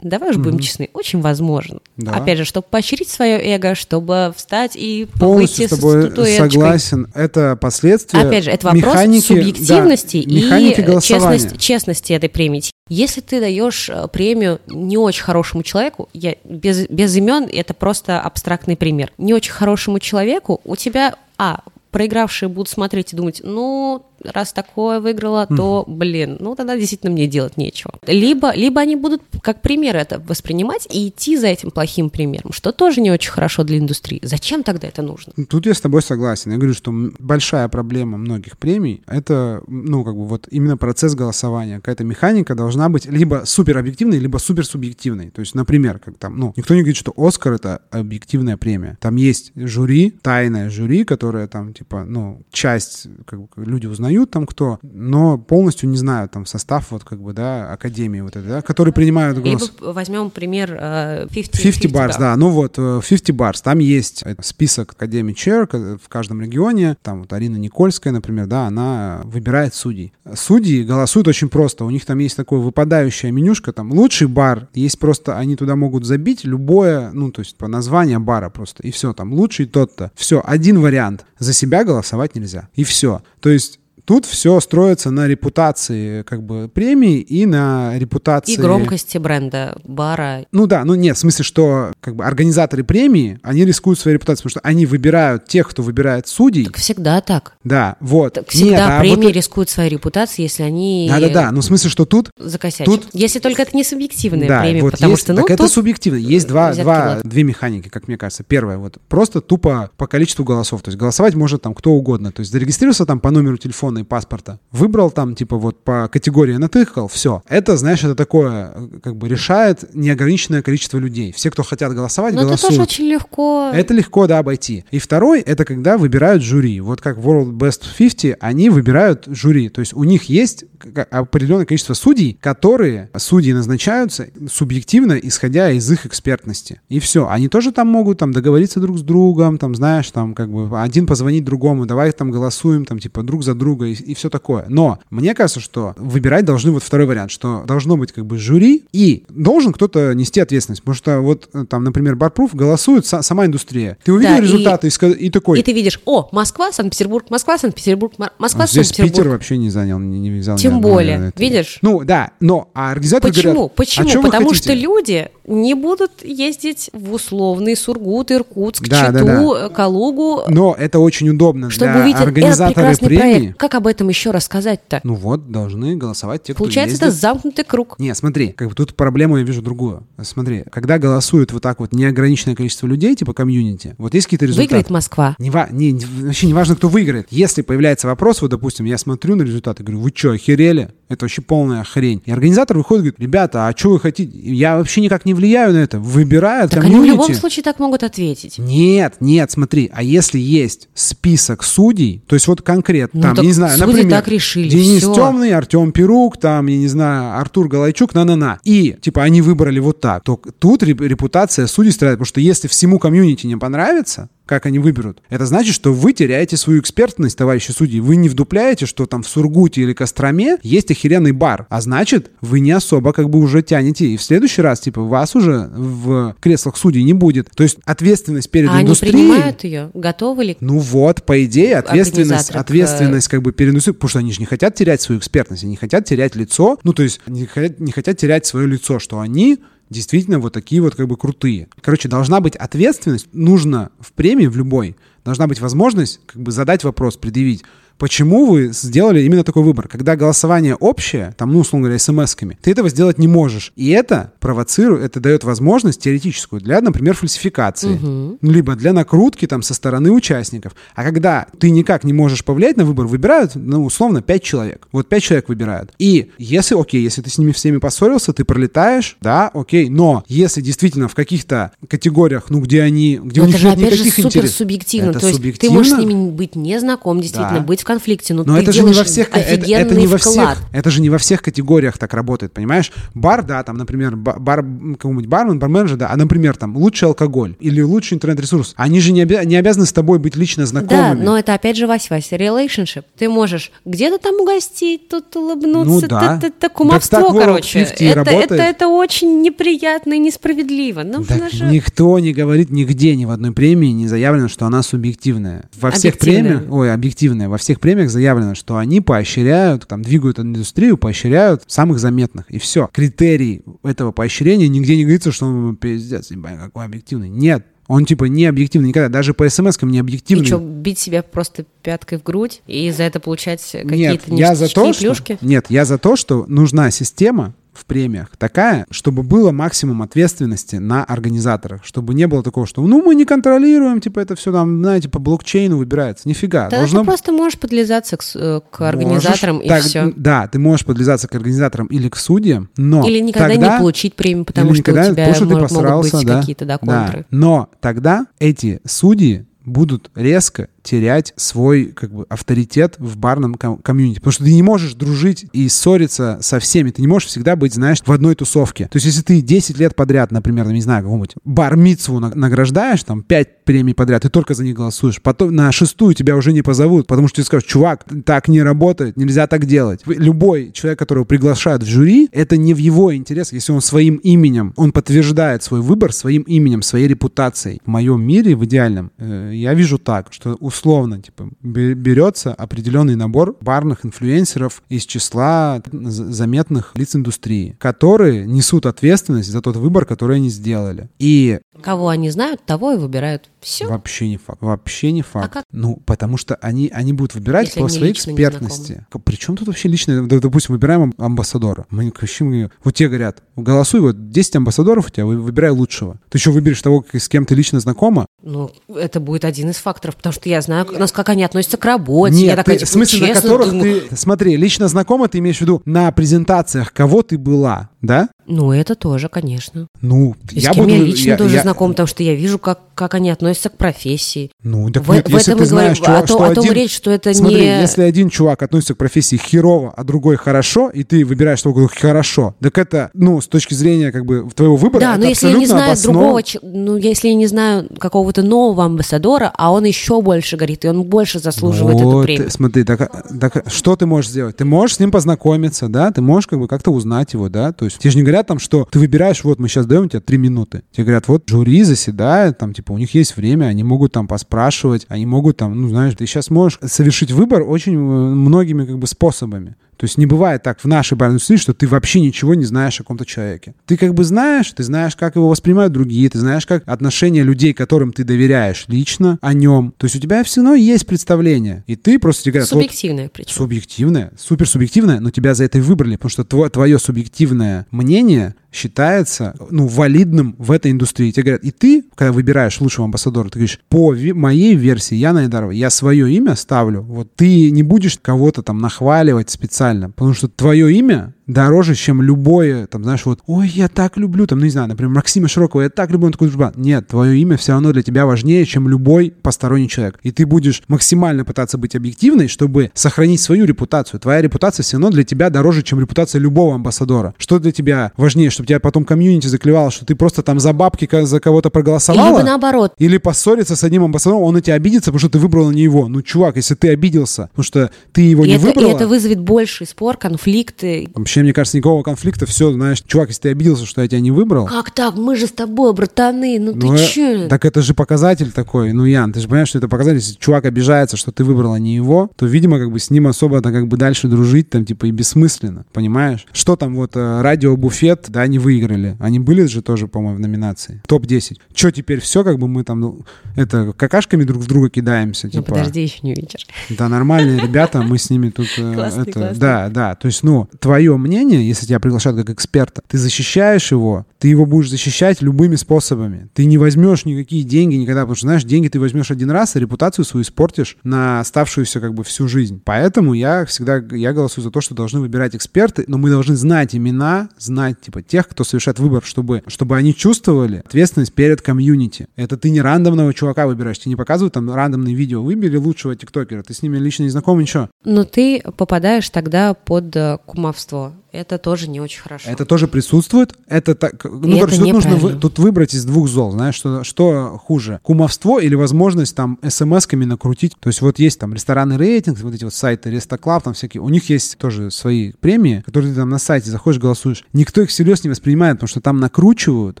давай уж будем mm честны, очень возможен. Да. Опять же, чтобы поощрить свое эго, чтобы встать и Полностью выйти с тобой согласен. Это последствия Опять же, это вопрос механики, субъективности да, и честности, честности этой премии. Если ты даешь э, премию не очень хорошему человеку, я без, без имен, это просто абстрактный пример, не очень хорошему человеку, у тебя, а, проигравшие будут смотреть и думать, ну, раз такое выиграла, то, блин, ну тогда действительно мне делать нечего. Либо, либо они будут как пример это воспринимать и идти за этим плохим примером, что тоже не очень хорошо для индустрии. Зачем тогда это нужно? Тут я с тобой согласен. Я говорю, что большая проблема многих премий — это, ну, как бы вот именно процесс голосования. Какая-то механика должна быть либо супер объективной, либо супер субъективной. То есть, например, как там, ну, никто не говорит, что Оскар — это объективная премия. Там есть жюри, тайное жюри, которое там, типа, ну, часть, как бы, люди узнают, узнают там кто, но полностью не знают там состав вот как бы, да, академии вот этой, да, которые принимают голос. Либо возьмем пример uh, 50, 50, 50 Bars, да. ну вот 50 э, Bars, там есть список Академии Chair в каждом регионе, там вот Арина Никольская, например, да, она выбирает судей. Судьи голосуют очень просто, у них там есть такое выпадающая менюшка, там лучший бар, есть просто, они туда могут забить любое, ну, то есть по названию бара просто, и все, там лучший тот-то. Все, один вариант. За себя голосовать нельзя. И все. То есть Тут все строится на репутации как бы премии и на репутации... И громкости бренда, бара. Ну да, ну нет, в смысле, что как бы организаторы премии, они рискуют своей репутацией, потому что они выбирают тех, кто выбирает судей. Так всегда так. Да, вот. Так всегда нет, а премии вот... рискуют своей репутацией, если они... Да-да-да, ну в смысле, что тут... Закосячат. Тут... Если только это не субъективная да, премия, вот потому есть, что... Ну, так это субъективно. Есть два, два, две механики, как мне кажется. Первое, вот просто тупо по количеству голосов. То есть голосовать может там кто угодно. То есть зарегистрировался там по номеру телефона определенные паспорта. Выбрал там, типа, вот по категории натыкал, все. Это, знаешь, это такое, как бы решает неограниченное количество людей. Все, кто хотят голосовать, Но голосуют. это тоже очень легко. Это легко, да, обойти. И второй, это когда выбирают жюри. Вот как World Best 50, они выбирают жюри. То есть у них есть определенное количество судей, которые судьи назначаются субъективно, исходя из их экспертности. И все. Они тоже там могут там договориться друг с другом, там, знаешь, там, как бы один позвонить другому, давай там голосуем, там, типа, друг за друга и, и все такое. Но мне кажется, что выбирать должны вот второй вариант, что должно быть как бы жюри и должен кто-то нести ответственность. Потому что вот там, например, Барпруф голосует са- сама индустрия. Ты увидел да, результаты и, и, и такой... И ты видишь, о, Москва, Санкт-Петербург, Москва, Санкт-Петербург, Москва, а Здесь Санкт-Петербург. Питер вообще не занял, не, не взял. Тем более, видишь? Ну, да, но а организаторы Почему? говорят... Почему? А Потому что люди не будут ездить в условный Сургут, Иркутск, да, Читу, да, да. Калугу. Но это очень удобно чтобы для увидеть прекрасный премии. проект. Как об этом еще рассказать-то? Ну вот, должны голосовать те, Получается, кто это замкнутый круг. Не, смотри, как бы тут проблему я вижу другую. Смотри, когда голосуют вот так вот неограниченное количество людей, типа комьюнити, вот есть какие-то результаты. Выиграет Москва. Не, ва- не, вообще не важно, кто выиграет. Если появляется вопрос, вот, допустим, я смотрю на результаты, говорю, вы что, охерели? Это вообще полная хрень. И организатор выходит и говорит, ребята, а что вы хотите? Я вообще никак не влияю на это. Выбирают так комьюнити. они в любом случае так могут ответить. Нет, нет, смотри, а если есть список судей, то есть вот конкретно, Ну, там, не знаю, например, так решили, Денис всё. Темный, Артем Перук, там, я не знаю, Артур Галайчук, на-на-на. И, типа, они выбрали вот так, то тут реп- репутация судей страдает, потому что если всему комьюнити не понравится, как они выберут. Это значит, что вы теряете свою экспертность, товарищи судьи. Вы не вдупляете, что там в Сургуте или Костроме есть охеренный бар. А значит, вы не особо как бы уже тянете. И в следующий раз, типа, вас уже в креслах судей не будет. То есть ответственность перед А они индустрией... принимают ее? Готовы ли? Ну вот, по идее, ответственность, Организатор к- ответственность как бы перед индустрией, потому что они же не хотят терять свою экспертность, они не хотят терять лицо, ну то есть не хотят, не хотят терять свое лицо, что они действительно вот такие вот как бы крутые. Короче, должна быть ответственность, нужно в премии, в любой, должна быть возможность как бы задать вопрос, предъявить, почему вы сделали именно такой выбор. Когда голосование общее, там, ну, условно говоря, смс-ками, ты этого сделать не можешь. И это провоцирует, это дает возможность теоретическую для, например, фальсификации. Угу. Либо для накрутки там со стороны участников. А когда ты никак не можешь повлиять на выбор, выбирают, ну, условно, 5 человек. Вот 5 человек выбирают. И если, окей, если ты с ними всеми поссорился, ты пролетаешь, да, окей, но если действительно в каких-то категориях, ну, где они, где Но у них же нет опять же никаких супер интересов. субъективно. Это То есть субъективно? ты можешь с ними быть не знаком, действительно, Да. быть конфликте, но, Но ты это же не во всех, это, это не во вклад. всех, это же не во всех категориях так работает, понимаешь? Бар, да, там, например, ба- бар, какой-нибудь бармен, барменджер, да, а, например, там, лучший алкоголь или лучший интернет-ресурс, они же не, обя- не обязаны с тобой быть лично Да, знакомыми. но это опять же Вась-Вась, relationship. Ты можешь где-то там угостить, тут улыбнуться, Ну да. это, это кумовство, Так так короче. 50 и Это, работает. это, это очень неприятно и несправедливо. Ну, Так же- никто не говорит нигде, ни в одной премии не заявлено, что она субъективная. Во всех премиях, ой, объективная, во всех премиях заявлено, что они поощряют, там, двигают индустрию, поощряют самых заметных. И все. Критерий этого поощрения нигде не говорится, что он пиздец, какой объективный. Нет. Он типа не объективный никогда, даже по смс-кам не И объективный. что, бить себя просто пяткой в грудь и за это получать Нет, какие-то я за то, и что... плюшки? Нет, я за то, что нужна система в премиях такая, чтобы было максимум ответственности на организаторах, чтобы не было такого, что ну мы не контролируем, типа это все там, знаете, по блокчейну выбирается. Нифига. Тогда Должно ты просто можешь подлизаться к, э, к организаторам Можешь, и так, все. Да, ты можешь подлизаться к организаторам или к судьям, но Или никогда тогда- не получить премию, потому или что никогда- у тебя потому что ты мо- могут посрался, быть да. какие-то да, Да. контры. Но тогда эти судьи будут резко терять свой как бы авторитет в барном ком- комьюнити. Потому что ты не можешь дружить и ссориться со всеми. Ты не можешь всегда быть, знаешь, в одной тусовке. То есть если ты 10 лет подряд, например, не знаю, какого-нибудь бар-мицву на- награждаешь, там, 5 премий подряд, ты только за них голосуешь. Потом на шестую тебя уже не позовут, потому что ты скажешь, чувак, так не работает, нельзя так делать. Любой человек, которого приглашают в жюри, это не в его интересах, если он своим именем, он подтверждает свой выбор своим именем, своей репутацией. В моем мире, в идеальном, э, я вижу так, что условно, типа, бе- берется определенный набор барных инфлюенсеров из числа заметных лиц индустрии, которые несут ответственность за тот выбор, который они сделали. И Кого они знают, того и выбирают Все? Вообще не факт. Вообще не факт. А как? Ну, потому что они, они будут выбирать Если по своей экспертности. Причем тут вообще лично, допустим, выбираем амбассадора. Мы вообще, вот те говорят, голосуй, вот 10 амбассадоров у тебя, выбирай лучшего. Ты еще выберешь того, с кем ты лично знакома. Ну, это будет один из факторов, потому что я знаю, нас как они относятся к работе. Нет, я такая, ты, типа, в смысле, на которых думаю... ты... Смотри, лично знакома, ты имеешь в виду на презентациях, кого ты была, да? Ну, это тоже, конечно. Ну, и я с кем буду... я лично я, тоже я... знаком, потому что я вижу, как, как они относятся к профессии. Ну, так в, нет, в если этом ты знаешь, говорим, чувак, о, что о том один... речь, что это Смотри, не... если один чувак относится к профессии херово, а другой хорошо, и ты выбираешь того, хорошо, так это, ну, с точки зрения, как бы, твоего выбора, Да, но если я не знаю обоснов... другого, ну, если я не знаю какого-то нового амбассадора, а он еще больше горит, и он больше заслуживает вот, эту премию. Смотри, так, так что ты можешь сделать? Ты можешь с ним познакомиться, да, ты можешь как бы как-то узнать его, да, то есть тебе же не говорят там, что ты выбираешь, вот мы сейчас даем тебе три минуты. Тебе говорят, вот жюри заседает, там, типа, у них есть время, они могут там поспрашивать, они могут там, ну, знаешь, ты сейчас можешь совершить выбор очень э, многими как бы способами. То есть не бывает так в нашей барной индустрии, что ты вообще ничего не знаешь о каком-то человеке. Ты как бы знаешь, ты знаешь, как его воспринимают другие, ты знаешь, как отношения людей, которым ты доверяешь лично о нем. То есть у тебя все равно есть представление. И ты просто тебе говорят... Субъективное вот, причем. Субъективное, супер субъективное, но тебя за это и выбрали, потому что твое, твое субъективное мнение считается, ну, валидным в этой индустрии. Тебе говорят, и ты, когда выбираешь лучшего амбассадора, ты говоришь, по ви- моей версии, я Найдарова, я свое имя ставлю, вот ты не будешь кого-то там нахваливать специально, потому что твое имя дороже, чем любое, там, знаешь, вот, ой, я так люблю, там, ну, не знаю, например, Максима Широкого, я так люблю, он такой дружбан. Нет, твое имя все равно для тебя важнее, чем любой посторонний человек. И ты будешь максимально пытаться быть объективной, чтобы сохранить свою репутацию. Твоя репутация все равно для тебя дороже, чем репутация любого амбассадора. Что для тебя важнее, чтобы тебя потом комьюнити заклевало, что ты просто там за бабки за кого-то проголосовала? Или наоборот. Или поссориться с одним амбассадором, он на тебя обидится, потому что ты выбрала не его. Ну, чувак, если ты обиделся, потому что ты его и не это, выбрала... И это вызовет больший спор, конфликты. Вообще вообще, мне кажется, никакого конфликта. Все, знаешь, чувак, если ты обиделся, что я тебя не выбрал. Как так? Мы же с тобой, братаны. Ну, ну ты э, че? Так это же показатель такой. Ну, Ян, ты же понимаешь, что это показатель. Если чувак обижается, что ты выбрала не его, то, видимо, как бы с ним особо-то как бы дальше дружить там, типа, и бессмысленно. Понимаешь? Что там вот э, радио Буфет, да, они выиграли. Они были же тоже, по-моему, в номинации. Топ-10. Че теперь все, как бы мы там, ну, это, какашками друг в друга кидаемся. Ну, типа. подожди, еще не вечер. Да, нормальные ребята, мы с ними тут... Э, классный, это, классный. Да, да. То есть, ну, твое мнение, если тебя приглашают как эксперта, ты защищаешь его, ты его будешь защищать любыми способами. Ты не возьмешь никакие деньги никогда, потому что, знаешь, деньги ты возьмешь один раз, а репутацию свою испортишь на оставшуюся как бы всю жизнь. Поэтому я всегда, я голосую за то, что должны выбирать эксперты, но мы должны знать имена, знать, типа, тех, кто совершает выбор, чтобы, чтобы они чувствовали ответственность перед комьюнити. Это ты не рандомного чувака выбираешь, тебе не показывают там рандомные видео, выбери лучшего тиктокера, ты с ними лично не знаком, ничего. Но ты попадаешь тогда под э, кумовство это тоже не очень хорошо. Это тоже присутствует. Это так. Ну, короче, тут нужно вы, тут выбрать из двух зол. Знаешь, что, что хуже? Кумовство или возможность там смс-ками накрутить. То есть вот есть там ресторанный рейтинг, вот эти вот сайты Рестоклаб, там всякие. У них есть тоже свои премии, которые ты там на сайте заходишь, голосуешь. Никто их всерьез не воспринимает, потому что там накручивают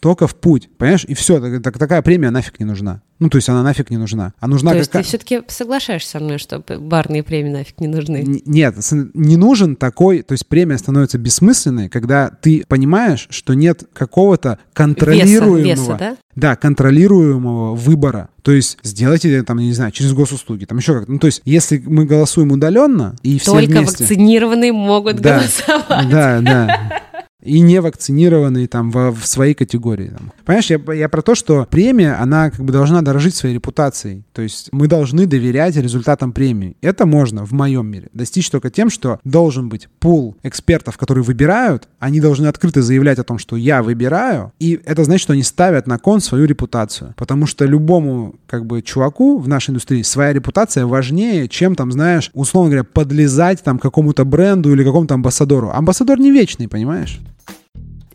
только в путь. Понимаешь? И все. Так, так, такая премия нафиг не нужна. Ну, то есть она нафиг не нужна. А нужна то есть ты все-таки соглашаешься со мной, что барные премии нафиг не нужны? Н- нет, не нужен такой... То есть премия становится бессмысленной, когда ты понимаешь, что нет какого-то контролируемого... Веса, веса, да? Да, контролируемого выбора. То есть сделайте это, там, не знаю, через госуслуги, там еще как-то. Ну, то есть если мы голосуем удаленно и все Только вместе... вакцинированные могут да, голосовать. Да, да и не вакцинированные там в, в своей категории. Там. Понимаешь, я, я про то, что премия, она как бы должна дорожить своей репутацией. То есть мы должны доверять результатам премии. Это можно в моем мире достичь только тем, что должен быть пул экспертов, которые выбирают, они должны открыто заявлять о том, что я выбираю, и это значит, что они ставят на кон свою репутацию. Потому что любому как бы чуваку в нашей индустрии своя репутация важнее, чем там, знаешь, условно говоря, подлезать там какому-то бренду или какому-то амбассадору. Амбассадор не вечный, понимаешь?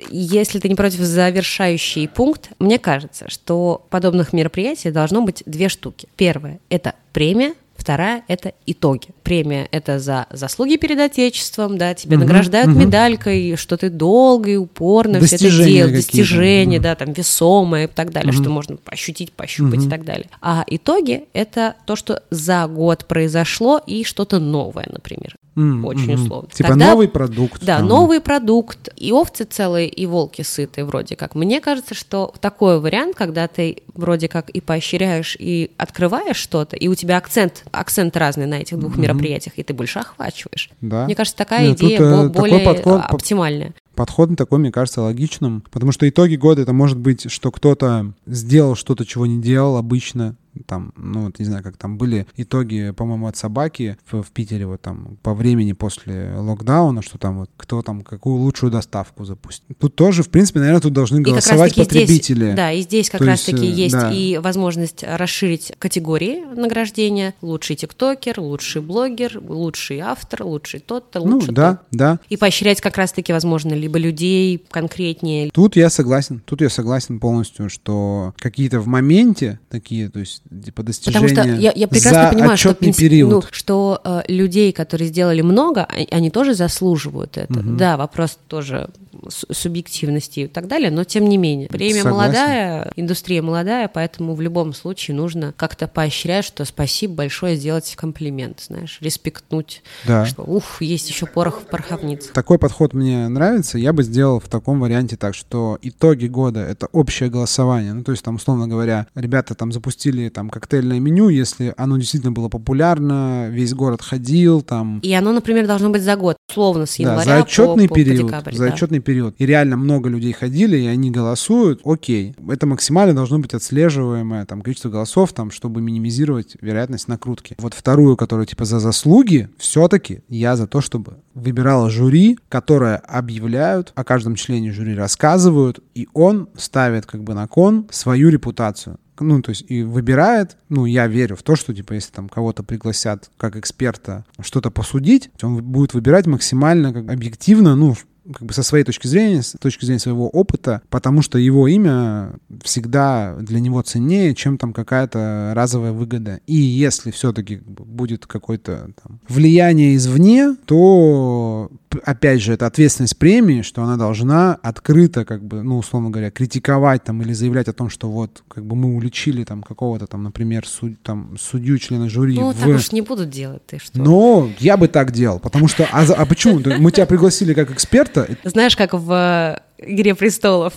Если ты не против завершающий пункт, мне кажется, что подобных мероприятий должно быть две штуки. Первое – это премия, Вторая – это итоги. Премия – это за заслуги перед Отечеством, да, тебя угу, награждают угу. медалькой, что ты долго и упорно все это делал, достижения, угу. да, там, весомые и так далее, угу. что можно ощутить, пощупать угу. и так далее. А итоги – это то, что за год произошло и что-то новое, например. Mm-hmm. очень условно. Типа Когда, новый продукт. Да, там. новый продукт, и овцы целые, и волки сытые вроде как. Мне кажется, что такой вариант, когда ты вроде как и поощряешь, и открываешь что-то, и у тебя акцент, акцент разный на этих двух mm-hmm. мероприятиях, и ты больше охвачиваешь. Да. Мне кажется, такая Нет, идея тут, э, более подход, оптимальная подход такой, мне кажется, логичным, потому что итоги года это может быть, что кто-то сделал что-то, чего не делал обычно, там, ну, вот не знаю, как там были итоги, по-моему, от собаки в, в Питере, вот там, по времени после локдауна, что там вот кто там какую лучшую доставку запустит. Тут тоже, в принципе, наверное, тут должны голосовать потребители. Здесь, да, и здесь как раз-таки есть, есть да. и возможность расширить категории награждения. Лучший тиктокер, лучший блогер, лучший автор, лучший тот-то, лучший Ну, да, тот. да. И поощрять как раз-таки, возможно, либо людей конкретнее. Тут я согласен, тут я согласен полностью, что какие-то в моменте такие, то есть типа достижения Потому что я, я прекрасно за понимаю, что, период. Ну, что э, людей, которые сделали много, они тоже заслуживают это. Угу. Да, вопрос тоже субъективности и так далее, но тем не менее. Время Согласен. молодая, индустрия молодая, поэтому в любом случае нужно как-то поощрять, что спасибо большое, сделать комплимент, знаешь, респектнуть, да. что ух, есть еще порох в пороховнице. Такой подход мне нравится, я бы сделал в таком варианте так, что итоги года — это общее голосование, ну, то есть там, условно говоря, ребята там запустили там коктейльное меню, если оно действительно было популярно, весь город ходил там. И оно, например, должно быть за год, условно, с января да, за отчетный по, период, по декабрь. За да. отчетный период. И реально много людей ходили, и они голосуют, окей. Это максимально должно быть отслеживаемое там количество голосов, там, чтобы минимизировать вероятность накрутки. Вот вторую, которую типа за заслуги, все-таки я за то, чтобы выбирало жюри, которое объявляют, о каждом члене жюри рассказывают, и он ставит как бы на кон свою репутацию ну, то есть и выбирает, ну, я верю в то, что, типа, если там кого-то пригласят как эксперта что-то посудить, он будет выбирать максимально как объективно, ну, как бы со своей точки зрения, с точки зрения своего опыта, потому что его имя всегда для него ценнее, чем там какая-то разовая выгода. И если все-таки будет какое-то там, влияние извне, то опять же, это ответственность премии, что она должна открыто, как бы, ну, условно говоря, критиковать там или заявлять о том, что вот, как бы мы уличили там какого-то там, например, суд, там, судью, члена жюри. Ну, в... так уж не будут делать, ты что? Но я бы так делал, потому что, а, а почему? Мы тебя пригласили как эксперта. Знаешь, как в «Игре престолов».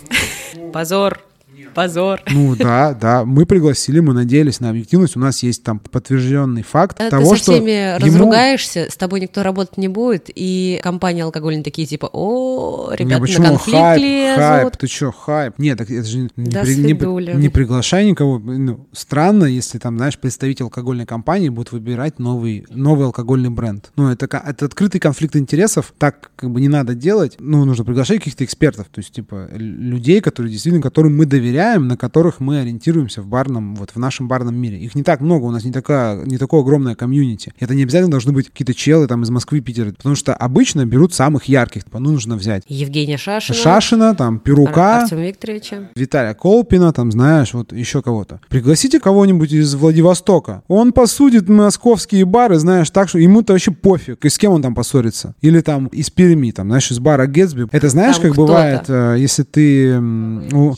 Позор, Позор. Ну да, да. Мы пригласили, мы надеялись на объективность. У нас есть там подтвержденный факт Когда того, ты со всеми что разругаешься, ему... с тобой никто работать не будет, и компании алкогольные такие типа, о, ребята не, на конфликт хайп, лезут. Хайп, ты чё, хайп? Нет, так это же не, да при, не, не приглашай никого. Ну, странно, если там, знаешь, представитель алкогольной компании будет выбирать новый, новый алкогольный бренд. Ну, это, это открытый конфликт интересов. Так как бы не надо делать. Ну, нужно приглашать каких-то экспертов, то есть, типа, людей, которые действительно, которым мы доверяем доверяем, на которых мы ориентируемся в барном, вот в нашем барном мире. Их не так много, у нас не, такая, не такое огромное комьюнити. Это не обязательно должны быть какие-то челы там из Москвы, Питера, потому что обычно берут самых ярких, типа, ну, нужно взять. Евгения Шашина. Шашина, там, Перука. Артема Викторовича. Виталия Колпина, там, знаешь, вот еще кого-то. Пригласите кого-нибудь из Владивостока. Он посудит московские бары, знаешь, так что ему-то вообще пофиг, и с кем он там поссорится. Или там из Перми, там, знаешь, из бара Гетсби. Это знаешь, там как бывает, э, если ты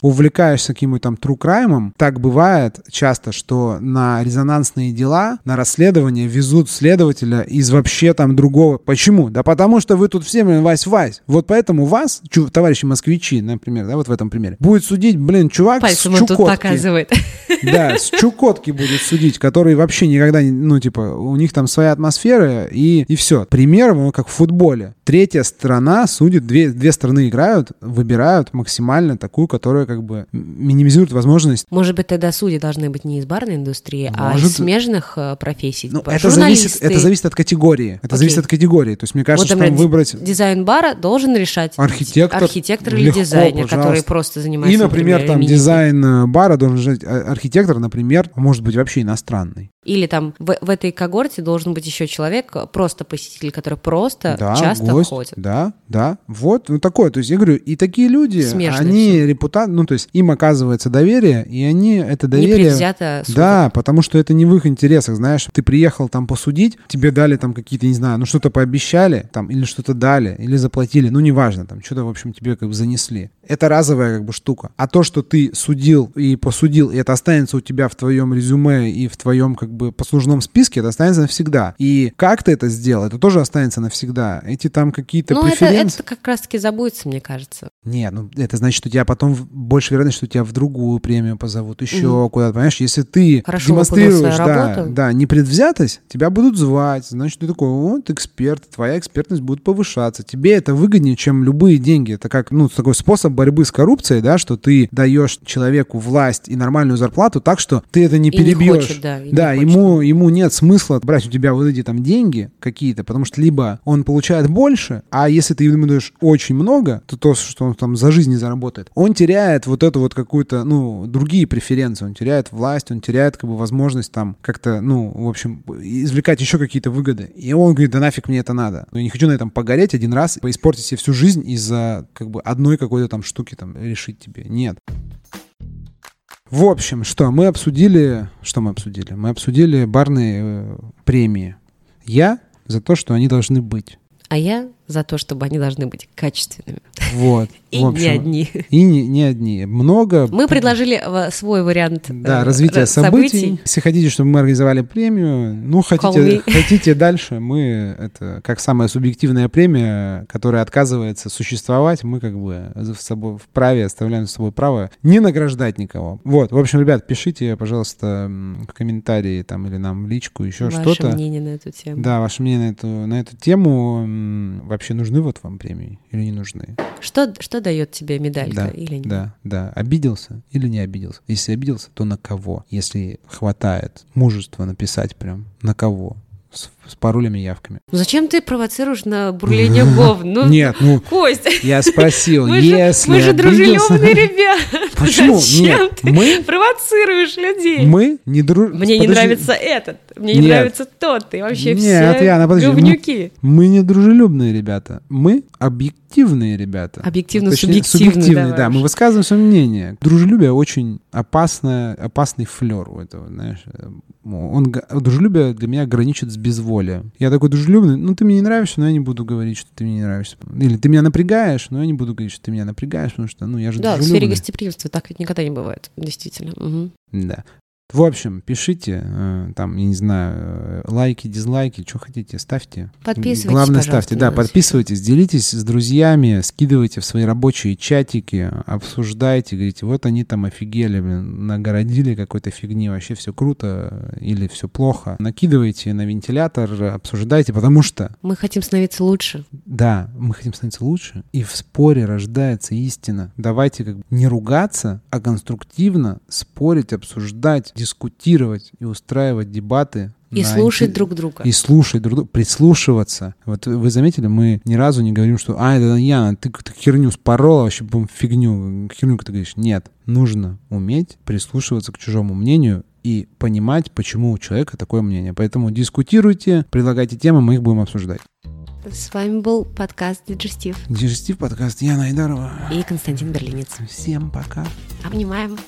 увлекаешься каким-нибудь там true crime, так бывает часто, что на резонансные дела, на расследование везут следователя из вообще там другого. Почему? Да потому что вы тут все, блин, Вась-Вась. Вот поэтому вас, чу, товарищи москвичи, например, да, вот в этом примере, будет судить, блин, чувак Пальцем с Чукотки. тут показывает. Да, с Чукотки будет судить, который вообще никогда, ну, типа, у них там своя атмосфера, и, и все. Пример, ну, как в футболе. Третья страна судит, две, две страны играют, выбирают максимально такую, которая как бы минимизирует возможность. Может быть, тогда судьи должны быть не из барной индустрии, Может... а из смежных э, профессий. Ну, типа это, зависит, это зависит от категории. Это Окей. зависит от категории. То есть, мне кажется, вот, что там выбрать... Дизайн бара должен решать архитектор, архитектор или легко, дизайнер, пожалуйста. который просто занимается... И, например, например там дизайн э, бара должен решать а, архитектор, например, может быть вообще иностранный. Или там в, в этой когорте должен быть еще человек, просто посетитель, который просто да, часто гость, ходит. Да, да, вот, ну такое. То есть я говорю, и такие люди, Смежные они репутат, ну то есть им оказывается доверие, и они это доверие... Да, потому что это не в их интересах, знаешь. Ты приехал там посудить, тебе дали там какие-то, не знаю, ну что-то пообещали, там, или что-то дали, или заплатили, ну неважно, там, что-то, в общем, тебе как бы занесли. Это разовая как бы штука. А то, что ты судил и посудил, и это останется у тебя в твоем резюме и в твоем как бы послужном списке, это останется навсегда. И как ты это сделал, это тоже останется навсегда. Эти там какие-то ну, преференции... это, это как раз-таки забудется, мне кажется. Нет, ну это значит, что тебя потом больше вероятность, что тебя в другую премию позовут, еще угу. куда-то, понимаешь? Если ты Хорошо демонстрируешь, да, да, непредвзятость, тебя будут звать, значит, ты такой, вот эксперт, твоя экспертность будет повышаться. Тебе это выгоднее, чем любые деньги. Это как, ну, такой способ борьбы с коррупцией, да, что ты даешь человеку власть и нормальную зарплату так, что ты это не и перебьешь. Не хочет, да, да не ему, хочет. ему нет смысла брать у тебя вот эти там деньги какие-то, потому что либо он получает больше, а если ты ему даешь очень много, то то, что он там за жизнь не заработает, он теряет вот эту вот какую-то, ну, другие преференции, он теряет власть, он теряет как бы возможность там как-то, ну, в общем, извлекать еще какие-то выгоды. И он говорит, да нафиг мне это надо. Я не хочу на этом погореть один раз, поиспортить себе всю жизнь из-за как бы одной какой-то там штуки там решить тебе. Нет. В общем, что мы обсудили, что мы обсудили? Мы обсудили барные э, премии. Я за то, что они должны быть. А я за то, чтобы они должны быть качественными. Вот. И общем, не одни. И не, не одни. Много... Мы предложили э, свой вариант Да, э, развития событий. событий. Если хотите, чтобы мы организовали премию, ну, хотите, хотите дальше, мы, это как самая субъективная премия, которая отказывается существовать, мы как бы в собой вправе оставляем с собой право не награждать никого. Вот, в общем, ребят, пишите, пожалуйста, комментарии там или нам в личку, еще что-то. Ваше мнение на эту тему. Да, ваше мнение на эту, на эту тему. Вообще нужны вот вам премии или не нужны? Что, что дает тебе медалька да, или нет? Да, да. Обиделся или не обиделся? Если обиделся, то на кого? Если хватает мужества написать прям, на кого? С, паролями и явками. Зачем ты провоцируешь на бурление гов? Ну, Нет, ну, Кость. Я спросил, мы если же, Мы же дружелюбные ребята. Почему? Зачем Нет, ты мы провоцируешь людей? Мы не дружим. Мне не нравится этот, мне не нравится тот, ты вообще Нет, все Яна, подожди, говнюки. Мы, мы не дружелюбные ребята, мы объективные ребята. Объективно-субъективные, субъективные, да, мы высказываем свое мнение. Дружелюбие очень опасное, опасный флер у этого, знаешь. Он, дружелюбие для меня граничит с безволием. Я такой дружелюбный, ну ты мне не нравишься, но я не буду говорить, что ты мне не нравишься. Или ты меня напрягаешь, но я не буду говорить, что ты меня напрягаешь, потому что, ну, я же Да, в сфере гостеприимства так ведь никогда не бывает, действительно. Угу. Да. В общем, пишите, э, там, я не знаю, э, лайки, дизлайки, что хотите, ставьте. Подписывайтесь, Главное, ставьте, да, подписывайтесь, делитесь с друзьями, скидывайте в свои рабочие чатики, обсуждайте, говорите, вот они там офигели, блин, нагородили какой-то фигни, вообще все круто или все плохо. Накидывайте на вентилятор, обсуждайте, потому что... Мы хотим становиться лучше. Да, мы хотим становиться лучше, и в споре рождается истина. Давайте как бы не ругаться, а конструктивно спорить, обсуждать, дискутировать и устраивать дебаты и слушать эти... друг друга. И слушать друг друга, прислушиваться. Вот вы заметили, мы ни разу не говорим, что «А, это Яна, ты, ты херню спорола, вообще бум, фигню, херню ты говоришь». Нет, нужно уметь прислушиваться к чужому мнению и понимать, почему у человека такое мнение. Поэтому дискутируйте, предлагайте темы, мы их будем обсуждать. С вами был подкаст Диджестив. Диджестив подкаст Яна Айдарова. И Константин Берлинец. Всем пока. Обнимаем.